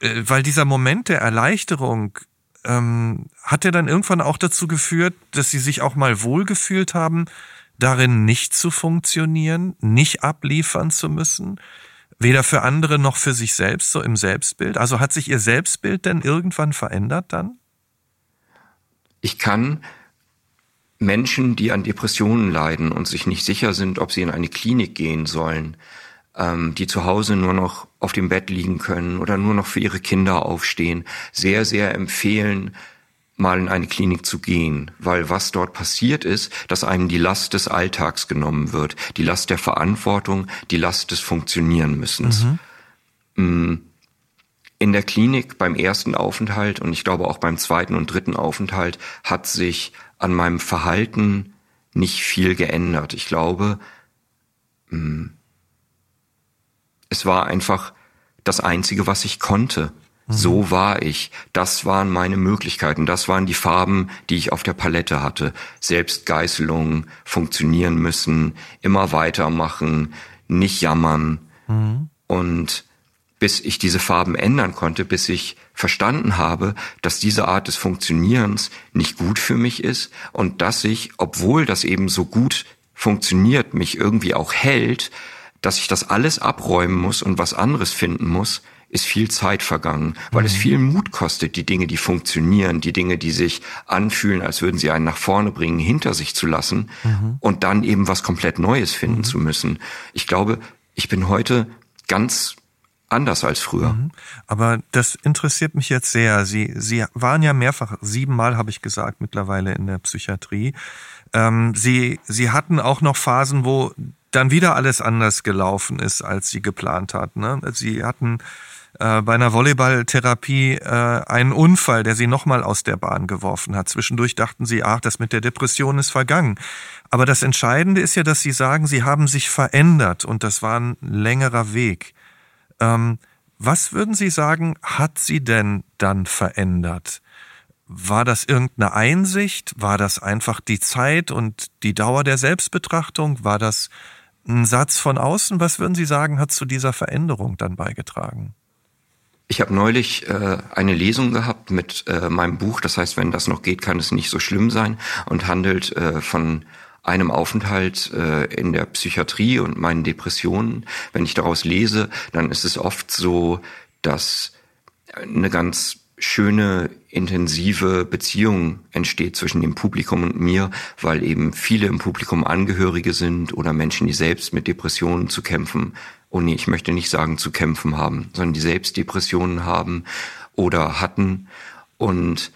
äh, weil dieser Moment der Erleichterung, ähm, hat der dann irgendwann auch dazu geführt, dass Sie sich auch mal wohlgefühlt haben, darin nicht zu funktionieren, nicht abliefern zu müssen? Weder für andere noch für sich selbst, so im Selbstbild. Also hat sich Ihr Selbstbild denn irgendwann verändert dann? Ich kann Menschen, die an Depressionen leiden und sich nicht sicher sind, ob sie in eine Klinik gehen sollen, ähm, die zu Hause nur noch auf dem Bett liegen können oder nur noch für ihre Kinder aufstehen, sehr, sehr empfehlen, mal in eine Klinik zu gehen, weil was dort passiert ist, dass einem die Last des Alltags genommen wird, die Last der Verantwortung, die Last des Funktionieren-Müssens. Mhm. In der Klinik beim ersten Aufenthalt und ich glaube auch beim zweiten und dritten Aufenthalt hat sich an meinem Verhalten nicht viel geändert. Ich glaube, hm, es war einfach das Einzige, was ich konnte. Mhm. So war ich. Das waren meine Möglichkeiten. Das waren die Farben, die ich auf der Palette hatte. Selbstgeißelung, funktionieren müssen, immer weitermachen, nicht jammern. Mhm. Und bis ich diese Farben ändern konnte, bis ich verstanden habe, dass diese Art des Funktionierens nicht gut für mich ist und dass ich, obwohl das eben so gut funktioniert, mich irgendwie auch hält, dass ich das alles abräumen muss und was anderes finden muss, ist viel Zeit vergangen, weil mhm. es viel Mut kostet, die Dinge, die funktionieren, die Dinge, die sich anfühlen, als würden sie einen nach vorne bringen, hinter sich zu lassen mhm. und dann eben was komplett Neues finden mhm. zu müssen. Ich glaube, ich bin heute ganz anders als früher. Mhm. Aber das interessiert mich jetzt sehr. Sie, Sie waren ja mehrfach, siebenmal habe ich gesagt, mittlerweile in der Psychiatrie. Ähm, Sie, Sie hatten auch noch Phasen, wo dann wieder alles anders gelaufen ist, als Sie geplant hatten. Ne? Sie hatten äh, bei einer Volleyballtherapie äh, einen Unfall, der Sie nochmal aus der Bahn geworfen hat. Zwischendurch dachten Sie, ach, das mit der Depression ist vergangen. Aber das Entscheidende ist ja, dass Sie sagen, Sie haben sich verändert und das war ein längerer Weg. Ähm, was würden Sie sagen, hat sie denn dann verändert? War das irgendeine Einsicht? War das einfach die Zeit und die Dauer der Selbstbetrachtung? War das ein Satz von außen? Was würden Sie sagen, hat zu dieser Veränderung dann beigetragen? Ich habe neulich äh, eine Lesung gehabt mit äh, meinem Buch, das heißt, wenn das noch geht, kann es nicht so schlimm sein und handelt äh, von einem Aufenthalt äh, in der Psychiatrie und meinen Depressionen, wenn ich daraus lese, dann ist es oft so, dass eine ganz schöne, intensive Beziehung entsteht zwischen dem Publikum und mir, weil eben viele im Publikum Angehörige sind oder Menschen, die selbst mit Depressionen zu kämpfen, oh nee, ich möchte nicht sagen zu kämpfen haben, sondern die selbst Depressionen haben oder hatten. Und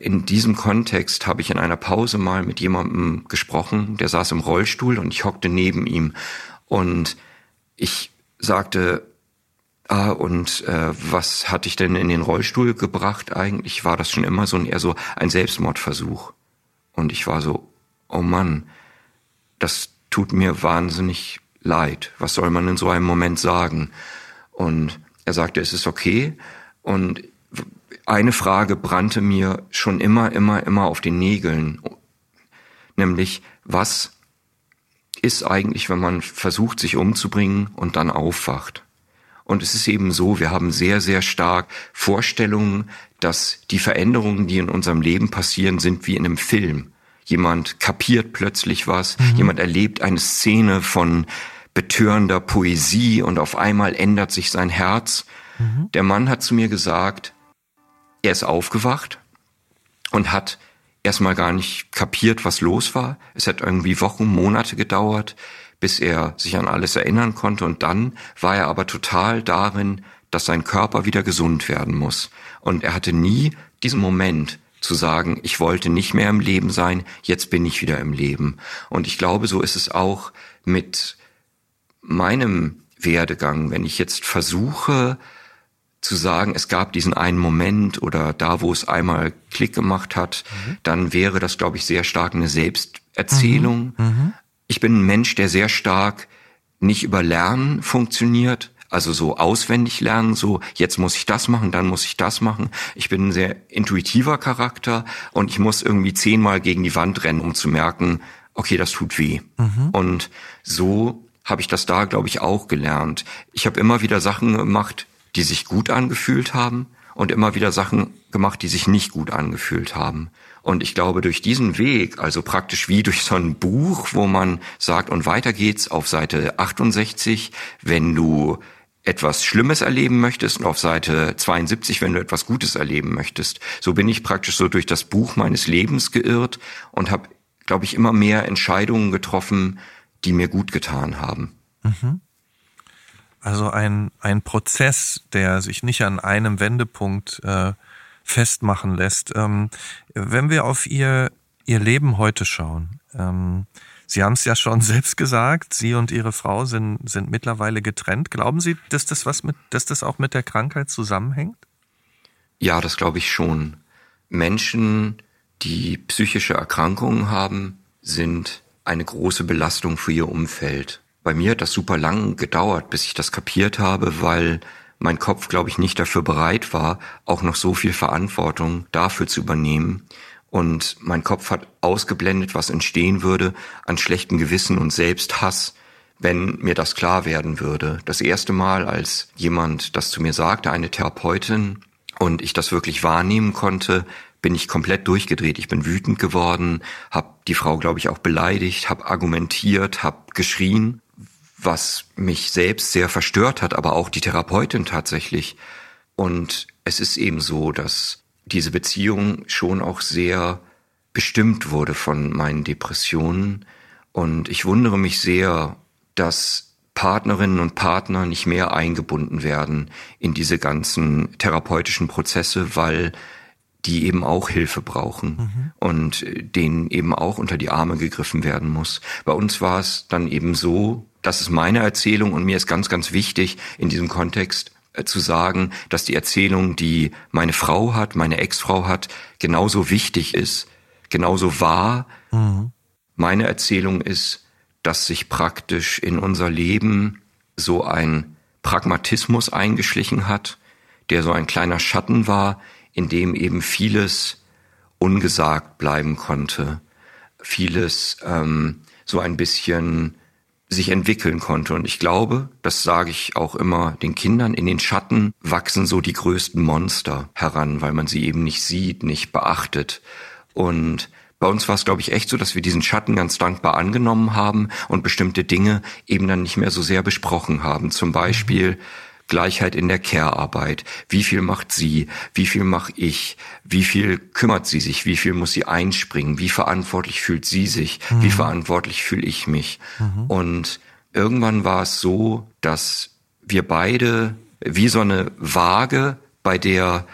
in diesem Kontext habe ich in einer Pause mal mit jemandem gesprochen, der saß im Rollstuhl und ich hockte neben ihm. Und ich sagte, ah, und äh, was hat dich denn in den Rollstuhl gebracht eigentlich? War das schon immer so ein eher so ein Selbstmordversuch? Und ich war so, oh Mann, das tut mir wahnsinnig leid. Was soll man in so einem Moment sagen? Und er sagte, es ist okay. Und eine Frage brannte mir schon immer, immer, immer auf den Nägeln. Nämlich, was ist eigentlich, wenn man versucht, sich umzubringen und dann aufwacht? Und es ist eben so, wir haben sehr, sehr stark Vorstellungen, dass die Veränderungen, die in unserem Leben passieren, sind wie in einem Film. Jemand kapiert plötzlich was, mhm. jemand erlebt eine Szene von betörender Poesie und auf einmal ändert sich sein Herz. Mhm. Der Mann hat zu mir gesagt, er ist aufgewacht und hat erstmal gar nicht kapiert, was los war. Es hat irgendwie Wochen, Monate gedauert, bis er sich an alles erinnern konnte. Und dann war er aber total darin, dass sein Körper wieder gesund werden muss. Und er hatte nie diesen Moment zu sagen, ich wollte nicht mehr im Leben sein, jetzt bin ich wieder im Leben. Und ich glaube, so ist es auch mit meinem Werdegang, wenn ich jetzt versuche zu sagen, es gab diesen einen Moment oder da, wo es einmal Klick gemacht hat, mhm. dann wäre das, glaube ich, sehr stark eine Selbsterzählung. Mhm. Mhm. Ich bin ein Mensch, der sehr stark nicht über Lernen funktioniert, also so auswendig lernen, so jetzt muss ich das machen, dann muss ich das machen. Ich bin ein sehr intuitiver Charakter und ich muss irgendwie zehnmal gegen die Wand rennen, um zu merken, okay, das tut weh. Mhm. Und so habe ich das da, glaube ich, auch gelernt. Ich habe immer wieder Sachen gemacht, die sich gut angefühlt haben und immer wieder Sachen gemacht, die sich nicht gut angefühlt haben. Und ich glaube, durch diesen Weg, also praktisch wie durch so ein Buch, wo man sagt, und weiter geht's auf Seite 68, wenn du etwas Schlimmes erleben möchtest und auf Seite 72, wenn du etwas Gutes erleben möchtest. So bin ich praktisch so durch das Buch meines Lebens geirrt und habe, glaube ich, immer mehr Entscheidungen getroffen, die mir gut getan haben. Mhm. Also ein, ein Prozess, der sich nicht an einem Wendepunkt äh, festmachen lässt. Ähm, wenn wir auf Ihr, Ihr Leben heute schauen, ähm, Sie haben es ja schon selbst gesagt, Sie und Ihre Frau sind, sind mittlerweile getrennt. Glauben Sie, dass das was mit, dass das auch mit der Krankheit zusammenhängt? Ja, das glaube ich schon. Menschen, die psychische Erkrankungen haben, sind eine große Belastung für ihr Umfeld. Bei mir hat das super lang gedauert, bis ich das kapiert habe, weil mein Kopf, glaube ich, nicht dafür bereit war, auch noch so viel Verantwortung dafür zu übernehmen. Und mein Kopf hat ausgeblendet, was entstehen würde an schlechtem Gewissen und Selbsthass, wenn mir das klar werden würde. Das erste Mal, als jemand das zu mir sagte, eine Therapeutin, und ich das wirklich wahrnehmen konnte, bin ich komplett durchgedreht. Ich bin wütend geworden, habe die Frau, glaube ich, auch beleidigt, habe argumentiert, habe geschrien was mich selbst sehr verstört hat, aber auch die Therapeutin tatsächlich. Und es ist eben so, dass diese Beziehung schon auch sehr bestimmt wurde von meinen Depressionen. Und ich wundere mich sehr, dass Partnerinnen und Partner nicht mehr eingebunden werden in diese ganzen therapeutischen Prozesse, weil die eben auch Hilfe brauchen mhm. und denen eben auch unter die Arme gegriffen werden muss. Bei uns war es dann eben so, das ist meine Erzählung und mir ist ganz, ganz wichtig in diesem Kontext äh, zu sagen, dass die Erzählung, die meine Frau hat, meine Ex-Frau hat, genauso wichtig ist, genauso wahr. Mhm. Meine Erzählung ist, dass sich praktisch in unser Leben so ein Pragmatismus eingeschlichen hat, der so ein kleiner Schatten war, in dem eben vieles ungesagt bleiben konnte, vieles ähm, so ein bisschen sich entwickeln konnte. Und ich glaube, das sage ich auch immer den Kindern, in den Schatten wachsen so die größten Monster heran, weil man sie eben nicht sieht, nicht beachtet. Und bei uns war es, glaube ich, echt so, dass wir diesen Schatten ganz dankbar angenommen haben und bestimmte Dinge eben dann nicht mehr so sehr besprochen haben. Zum Beispiel, Gleichheit in der Care-Arbeit. Wie viel macht sie? Wie viel mache ich? Wie viel kümmert sie sich? Wie viel muss sie einspringen? Wie verantwortlich fühlt sie sich? Mhm. Wie verantwortlich fühle ich mich? Mhm. Und irgendwann war es so, dass wir beide wie so eine Waage, bei der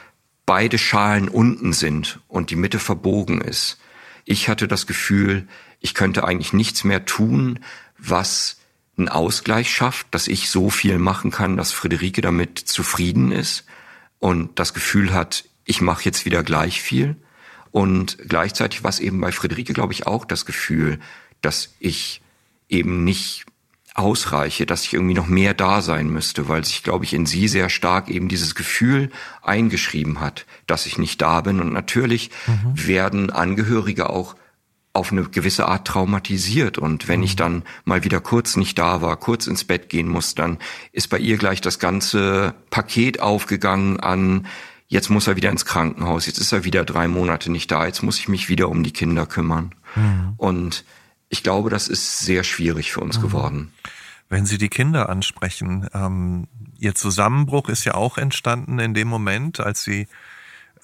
beide Schalen unten sind und die Mitte verbogen ist. Ich hatte das Gefühl, ich könnte eigentlich nichts mehr tun, was einen Ausgleich schafft, dass ich so viel machen kann, dass Friederike damit zufrieden ist und das Gefühl hat, ich mache jetzt wieder gleich viel. Und gleichzeitig war es eben bei Friederike, glaube ich, auch das Gefühl, dass ich eben nicht ausreiche, dass ich irgendwie noch mehr da sein müsste, weil sich, glaube ich, in sie sehr stark eben dieses Gefühl eingeschrieben hat, dass ich nicht da bin. Und natürlich mhm. werden Angehörige auch auf eine gewisse Art traumatisiert. Und wenn ich mhm. dann mal wieder kurz nicht da war, kurz ins Bett gehen muss, dann ist bei ihr gleich das ganze Paket aufgegangen an, jetzt muss er wieder ins Krankenhaus, jetzt ist er wieder drei Monate nicht da, jetzt muss ich mich wieder um die Kinder kümmern. Mhm. Und ich glaube, das ist sehr schwierig für uns mhm. geworden. Wenn Sie die Kinder ansprechen, ähm, Ihr Zusammenbruch ist ja auch entstanden in dem Moment, als Sie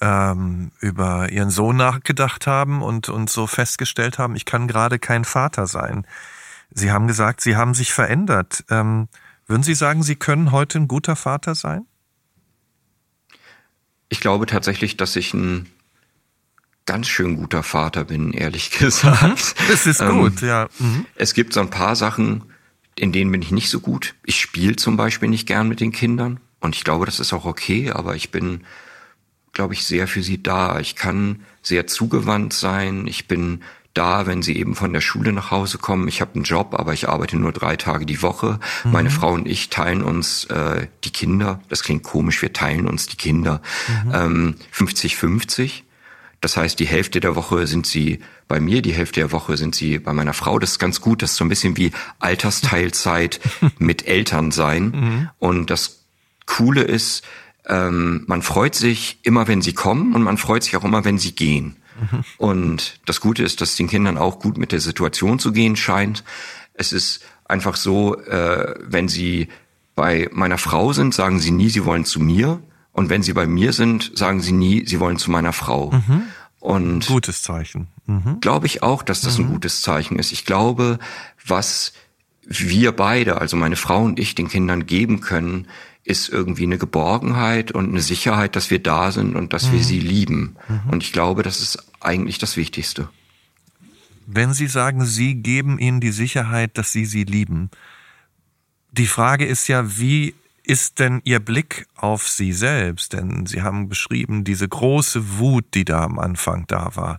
ähm, über ihren Sohn nachgedacht haben und, und so festgestellt haben, ich kann gerade kein Vater sein. Sie haben gesagt, Sie haben sich verändert. Ähm, würden Sie sagen, Sie können heute ein guter Vater sein? Ich glaube tatsächlich, dass ich ein ganz schön guter Vater bin, ehrlich gesagt. Das ist ähm, gut, ja. Mhm. Es gibt so ein paar Sachen, in denen bin ich nicht so gut. Ich spiele zum Beispiel nicht gern mit den Kindern und ich glaube, das ist auch okay, aber ich bin, glaube ich, sehr für sie da. Ich kann sehr zugewandt sein. Ich bin da, wenn sie eben von der Schule nach Hause kommen. Ich habe einen Job, aber ich arbeite nur drei Tage die Woche. Mhm. Meine Frau und ich teilen uns äh, die Kinder. Das klingt komisch, wir teilen uns die Kinder. 50-50. Ähm, das heißt, die Hälfte der Woche sind sie bei mir, die Hälfte der Woche sind sie bei meiner Frau. Das ist ganz gut. Das ist so ein bisschen wie Altersteilzeit mit Eltern sein. Mhm. Und das Coole ist, ähm, man freut sich immer, wenn sie kommen und man freut sich auch immer, wenn sie gehen. Mhm. Und das Gute ist, dass den Kindern auch gut mit der Situation zu gehen scheint. Es ist einfach so, äh, wenn sie bei meiner Frau sind, sagen sie nie, sie wollen zu mir. Und wenn sie bei mir sind, sagen sie nie, sie wollen zu meiner Frau. Mhm. Und gutes Zeichen. Mhm. Glaube ich auch, dass das mhm. ein gutes Zeichen ist. Ich glaube, was wir beide, also meine Frau und ich, den Kindern geben können, ist irgendwie eine Geborgenheit und eine Sicherheit, dass wir da sind und dass wir mhm. sie lieben. Mhm. Und ich glaube, das ist eigentlich das Wichtigste. Wenn Sie sagen, Sie geben ihnen die Sicherheit, dass Sie sie lieben, die Frage ist ja, wie ist denn Ihr Blick auf Sie selbst? Denn Sie haben beschrieben, diese große Wut, die da am Anfang da war,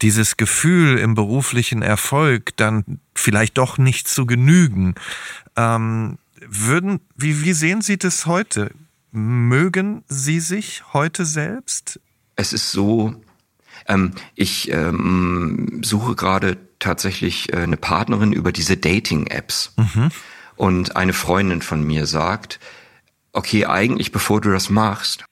dieses Gefühl im beruflichen Erfolg dann vielleicht doch nicht zu genügen. Ähm, würden, wie, wie sehen Sie das heute? Mögen Sie sich heute selbst? Es ist so, ähm, ich ähm, suche gerade tatsächlich äh, eine Partnerin über diese Dating-Apps. Mhm. Und eine Freundin von mir sagt, okay, eigentlich bevor du das machst,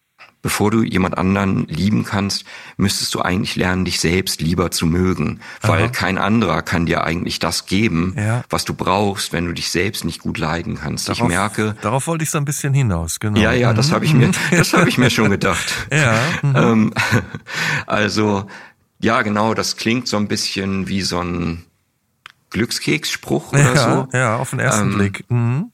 bevor du jemand anderen lieben kannst, müsstest du eigentlich lernen, dich selbst lieber zu mögen, weil Aha. kein anderer kann dir eigentlich das geben, ja. was du brauchst, wenn du dich selbst nicht gut leiden kannst. Darauf, ich merke, darauf wollte ich so ein bisschen hinaus, genau. Ja, ja, das habe ich mir, das habe ich mir schon gedacht. ja. Mhm. Ähm, also ja, genau, das klingt so ein bisschen wie so ein Glückskeksspruch oder ja, so. Ja, auf den ersten ähm, Blick. Mhm.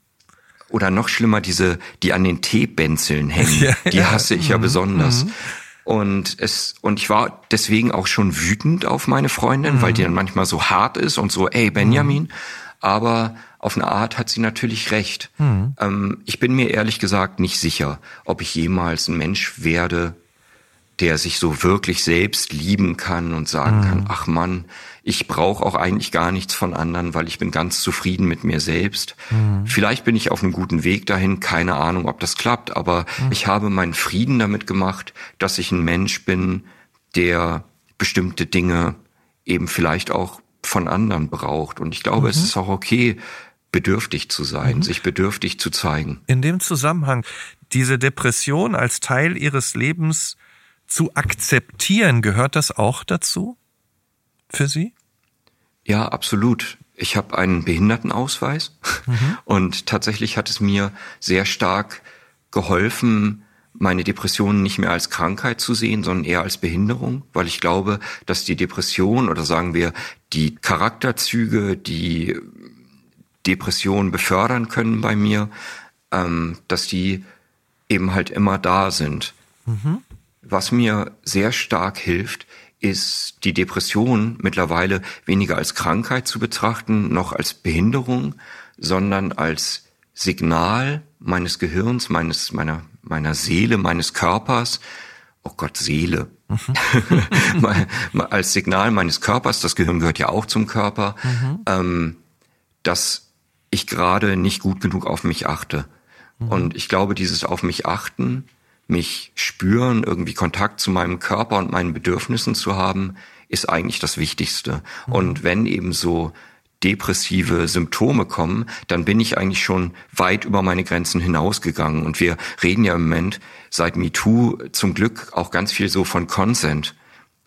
Oder noch schlimmer, diese, die an den Teebänzeln hängen. Ja, die hasse ich ja mhm. besonders. Mhm. Und es, und ich war deswegen auch schon wütend auf meine Freundin, mhm. weil die dann manchmal so hart ist und so, ey Benjamin. Mhm. Aber auf eine Art hat sie natürlich recht. Mhm. Ähm, ich bin mir ehrlich gesagt nicht sicher, ob ich jemals ein Mensch werde, der sich so wirklich selbst lieben kann und sagen mhm. kann, ach Mann, ich brauche auch eigentlich gar nichts von anderen, weil ich bin ganz zufrieden mit mir selbst. Mhm. Vielleicht bin ich auf einem guten Weg dahin, keine Ahnung, ob das klappt, aber mhm. ich habe meinen Frieden damit gemacht, dass ich ein Mensch bin, der bestimmte Dinge eben vielleicht auch von anderen braucht. Und ich glaube, es mhm. ist auch okay, bedürftig zu sein, mhm. sich bedürftig zu zeigen. In dem Zusammenhang, diese Depression als Teil ihres Lebens zu akzeptieren, gehört das auch dazu für Sie? Ja, absolut. Ich habe einen Behindertenausweis mhm. und tatsächlich hat es mir sehr stark geholfen, meine Depressionen nicht mehr als Krankheit zu sehen, sondern eher als Behinderung, weil ich glaube, dass die Depression oder sagen wir die Charakterzüge, die Depressionen befördern können bei mir, ähm, dass die eben halt immer da sind. Mhm. Was mir sehr stark hilft, ist die Depression mittlerweile weniger als Krankheit zu betrachten, noch als Behinderung, sondern als Signal meines Gehirns, meines, meiner, meiner Seele, meines Körpers. Oh Gott, Seele. Mhm. als Signal meines Körpers, das Gehirn gehört ja auch zum Körper, mhm. ähm, dass ich gerade nicht gut genug auf mich achte. Mhm. Und ich glaube, dieses auf mich achten mich spüren, irgendwie Kontakt zu meinem Körper und meinen Bedürfnissen zu haben, ist eigentlich das Wichtigste. Mhm. Und wenn eben so depressive Symptome kommen, dann bin ich eigentlich schon weit über meine Grenzen hinausgegangen. Und wir reden ja im Moment seit MeToo zum Glück auch ganz viel so von Consent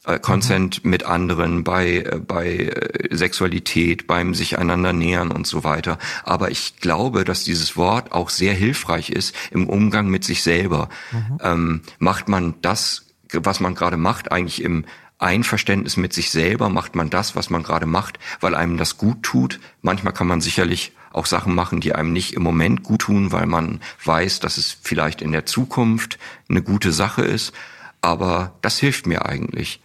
äh, Consent mhm. mit anderen, bei, äh, bei äh, Sexualität, beim sich einander nähern und so weiter. Aber ich glaube, dass dieses Wort auch sehr hilfreich ist im Umgang mit sich selber. Mhm. Ähm, macht man das was man gerade macht, eigentlich im Einverständnis mit sich selber macht man das, was man gerade macht, weil einem das gut tut. Manchmal kann man sicherlich auch Sachen machen, die einem nicht im Moment gut tun, weil man weiß, dass es vielleicht in der Zukunft eine gute Sache ist. Aber das hilft mir eigentlich.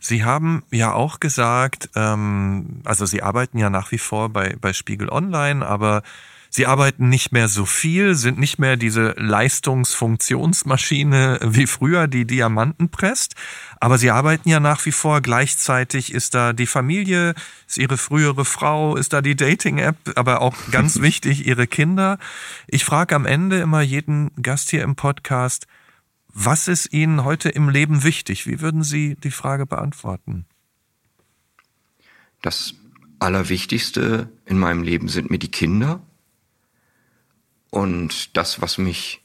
Sie haben ja auch gesagt, ähm, also Sie arbeiten ja nach wie vor bei, bei Spiegel Online, aber Sie arbeiten nicht mehr so viel, sind nicht mehr diese Leistungsfunktionsmaschine wie früher, die Diamanten presst. Aber Sie arbeiten ja nach wie vor. Gleichzeitig ist da die Familie, ist Ihre frühere Frau, ist da die Dating-App, aber auch ganz wichtig, Ihre Kinder. Ich frage am Ende immer jeden Gast hier im Podcast, was ist Ihnen heute im Leben wichtig? Wie würden Sie die Frage beantworten? Das Allerwichtigste in meinem Leben sind mir die Kinder und das, was mich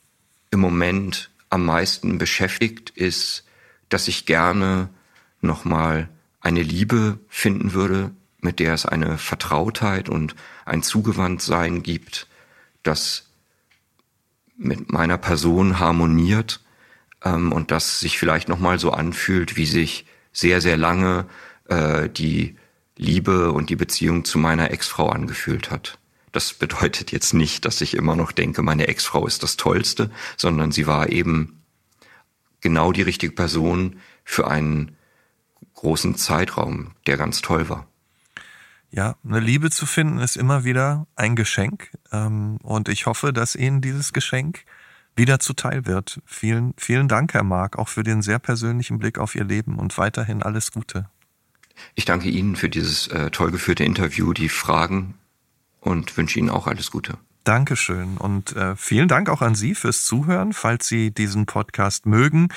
im Moment am meisten beschäftigt, ist, dass ich gerne nochmal eine Liebe finden würde, mit der es eine Vertrautheit und ein Zugewandtsein gibt, das mit meiner Person harmoniert ähm, und das sich vielleicht nochmal so anfühlt, wie sich sehr, sehr lange äh, die Liebe und die Beziehung zu meiner Ex-Frau angefühlt hat. Das bedeutet jetzt nicht, dass ich immer noch denke, meine Ex-Frau ist das Tollste, sondern sie war eben genau die richtige Person für einen großen Zeitraum, der ganz toll war. Ja, eine Liebe zu finden ist immer wieder ein Geschenk. Ähm, und ich hoffe, dass Ihnen dieses Geschenk wieder zuteil wird. Vielen, vielen Dank, Herr Mark, auch für den sehr persönlichen Blick auf Ihr Leben und weiterhin alles Gute. Ich danke Ihnen für dieses äh, toll geführte Interview, die Fragen und wünsche Ihnen auch alles Gute. Dankeschön und äh, vielen Dank auch an Sie fürs Zuhören. Falls Sie diesen Podcast mögen,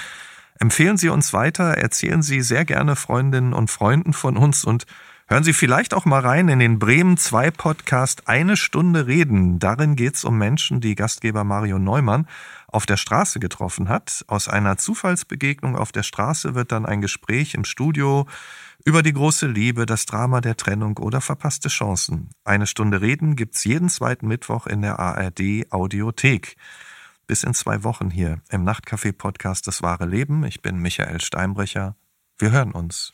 empfehlen Sie uns weiter, erzählen Sie sehr gerne Freundinnen und Freunden von uns und hören Sie vielleicht auch mal rein in den Bremen 2 Podcast Eine Stunde reden. Darin geht es um Menschen, die Gastgeber Mario Neumann auf der Straße getroffen hat. Aus einer Zufallsbegegnung auf der Straße wird dann ein Gespräch im Studio über die große Liebe, das Drama der Trennung oder verpasste Chancen. Eine Stunde Reden gibt's jeden zweiten Mittwoch in der ARD Audiothek. Bis in zwei Wochen hier im Nachtcafé Podcast Das wahre Leben. Ich bin Michael Steinbrecher. Wir hören uns.